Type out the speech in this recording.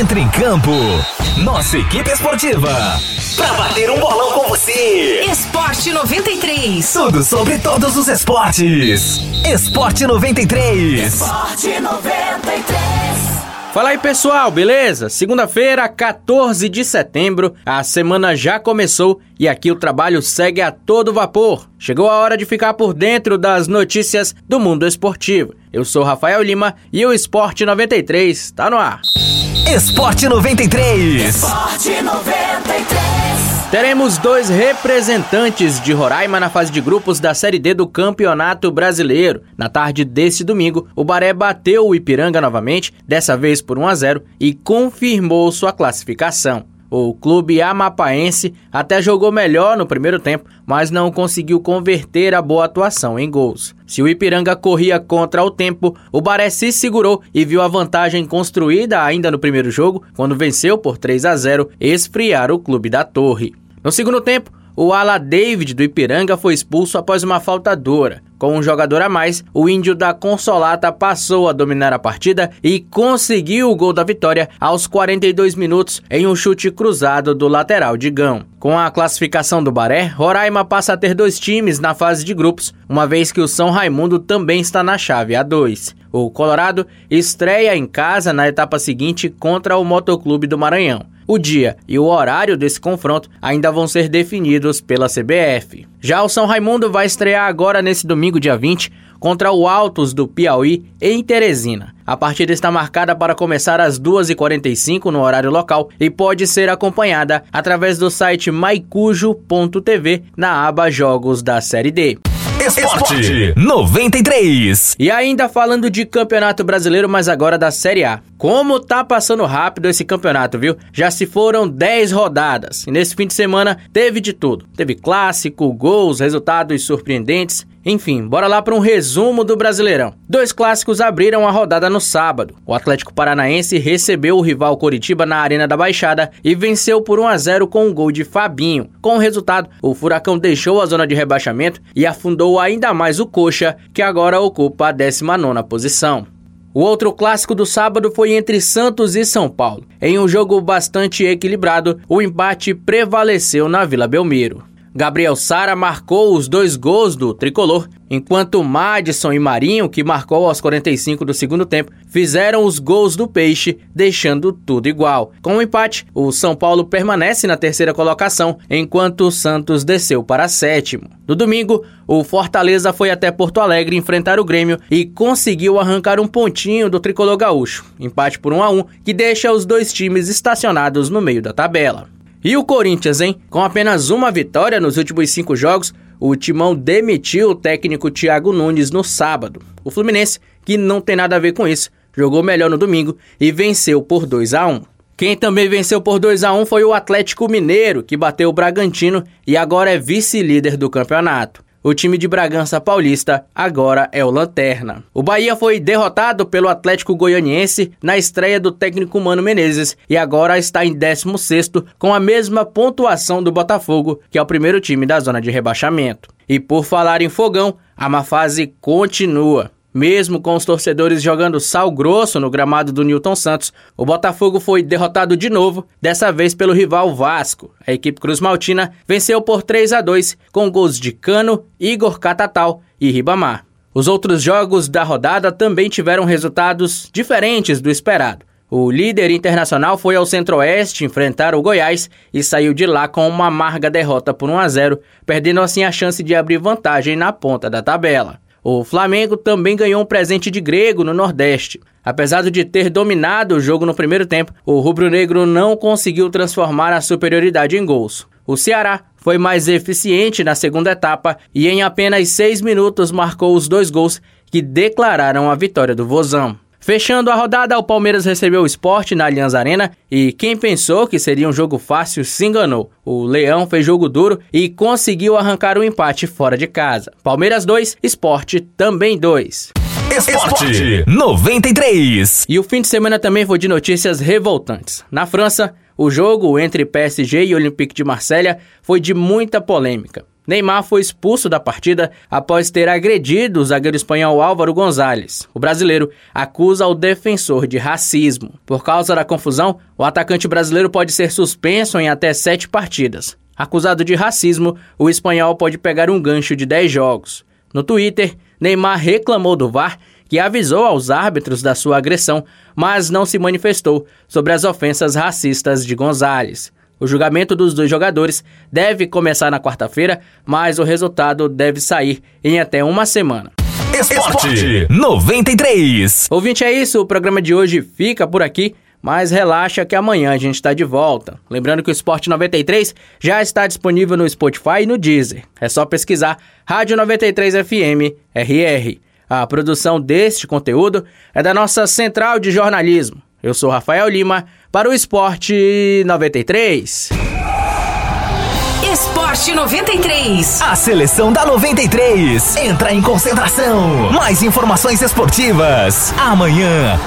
Entre em campo. Nossa equipe esportiva. Pra bater um bolão com você. Esporte 93. Tudo sobre todos os esportes. Esporte 93. Esporte 93. Fala aí pessoal, beleza? Segunda-feira, 14 de setembro, a semana já começou e aqui o trabalho segue a todo vapor. Chegou a hora de ficar por dentro das notícias do mundo esportivo. Eu sou Rafael Lima e o Esporte 93 está no ar. Esporte 93. Esporte 93. Teremos dois representantes de Roraima na fase de grupos da Série D do Campeonato Brasileiro. Na tarde desse domingo, o Baré bateu o Ipiranga novamente, dessa vez por 1 a 0, e confirmou sua classificação. O clube amapaense até jogou melhor no primeiro tempo, mas não conseguiu converter a boa atuação em gols. Se o Ipiranga corria contra o tempo, o Baré se segurou e viu a vantagem construída ainda no primeiro jogo, quando venceu por 3 a 0, esfriar o clube da Torre. No segundo tempo, o ala David do Ipiranga foi expulso após uma falta dura. Com um jogador a mais, o índio da Consolata passou a dominar a partida e conseguiu o gol da vitória aos 42 minutos em um chute cruzado do lateral de Gão. Com a classificação do Baré, Roraima passa a ter dois times na fase de grupos, uma vez que o São Raimundo também está na chave A2. O Colorado estreia em casa na etapa seguinte contra o Motoclube do Maranhão. O dia e o horário desse confronto ainda vão ser definidos pela CBF. Já o São Raimundo vai estrear agora nesse domingo, dia 20, contra o Altos do Piauí em Teresina. A partida está marcada para começar às 2h45 no horário local e pode ser acompanhada através do site maicujo.tv na aba Jogos da Série D. Esporte 93. E ainda falando de Campeonato Brasileiro, mas agora da Série A. Como tá passando rápido esse campeonato, viu? Já se foram 10 rodadas. E nesse fim de semana teve de tudo. Teve clássico, gols, resultados surpreendentes. Enfim, bora lá para um resumo do Brasileirão. Dois clássicos abriram a rodada no sábado. O Atlético Paranaense recebeu o rival Coritiba na Arena da Baixada e venceu por 1 a 0 com um gol de Fabinho. Com o resultado, o Furacão deixou a zona de rebaixamento e afundou ainda mais o Coxa, que agora ocupa a 19ª posição. O outro clássico do sábado foi entre Santos e São Paulo. Em um jogo bastante equilibrado, o empate prevaleceu na Vila Belmiro. Gabriel Sara marcou os dois gols do tricolor, enquanto Madison e Marinho, que marcou aos 45 do segundo tempo, fizeram os gols do Peixe, deixando tudo igual. Com o empate, o São Paulo permanece na terceira colocação, enquanto o Santos desceu para sétimo. No domingo, o Fortaleza foi até Porto Alegre enfrentar o Grêmio e conseguiu arrancar um pontinho do tricolor gaúcho, empate por 1 a 1, que deixa os dois times estacionados no meio da tabela. E o Corinthians, hein? Com apenas uma vitória nos últimos cinco jogos, o Timão demitiu o técnico Thiago Nunes no sábado. O Fluminense, que não tem nada a ver com isso, jogou melhor no domingo e venceu por 2 a 1. Quem também venceu por 2 a 1 foi o Atlético Mineiro, que bateu o Bragantino e agora é vice-líder do campeonato. O time de Bragança Paulista agora é o Lanterna. O Bahia foi derrotado pelo Atlético Goianiense na estreia do técnico Mano Menezes e agora está em 16º com a mesma pontuação do Botafogo, que é o primeiro time da zona de rebaixamento. E por falar em fogão, a má fase continua. Mesmo com os torcedores jogando sal grosso no gramado do Newton Santos, o Botafogo foi derrotado de novo, dessa vez pelo rival Vasco. A equipe Cruz Maltina venceu por 3 a 2 com gols de Cano, Igor Catatal e Ribamar. Os outros jogos da rodada também tiveram resultados diferentes do esperado. O líder internacional foi ao Centro-Oeste enfrentar o Goiás e saiu de lá com uma amarga derrota por 1 a 0, perdendo assim a chance de abrir vantagem na ponta da tabela. O Flamengo também ganhou um presente de grego no Nordeste. Apesar de ter dominado o jogo no primeiro tempo, o rubro-negro não conseguiu transformar a superioridade em gols. O Ceará foi mais eficiente na segunda etapa e em apenas seis minutos marcou os dois gols que declararam a vitória do Vozão. Fechando a rodada, o Palmeiras recebeu o esporte na Allianz Arena e quem pensou que seria um jogo fácil se enganou. O Leão fez jogo duro e conseguiu arrancar o um empate fora de casa. Palmeiras 2, esporte também 2. Esporte 93. E o fim de semana também foi de notícias revoltantes. Na França, o jogo entre PSG e Olympique de Marselha foi de muita polêmica. Neymar foi expulso da partida após ter agredido o zagueiro espanhol Álvaro Gonzalez. O brasileiro acusa o defensor de racismo. Por causa da confusão, o atacante brasileiro pode ser suspenso em até sete partidas. Acusado de racismo, o espanhol pode pegar um gancho de 10 jogos. No Twitter, Neymar reclamou do VAR, que avisou aos árbitros da sua agressão, mas não se manifestou sobre as ofensas racistas de Gonzalez. O julgamento dos dois jogadores deve começar na quarta-feira, mas o resultado deve sair em até uma semana. Esporte 93. Ouvinte, é isso. O programa de hoje fica por aqui. Mas relaxa que amanhã a gente está de volta. Lembrando que o Esporte 93 já está disponível no Spotify e no Deezer. É só pesquisar Rádio 93 FM RR. A produção deste conteúdo é da nossa central de jornalismo. Eu sou Rafael Lima para o Esporte 93. Esporte 93. A seleção da 93 entra em concentração. Mais informações esportivas amanhã.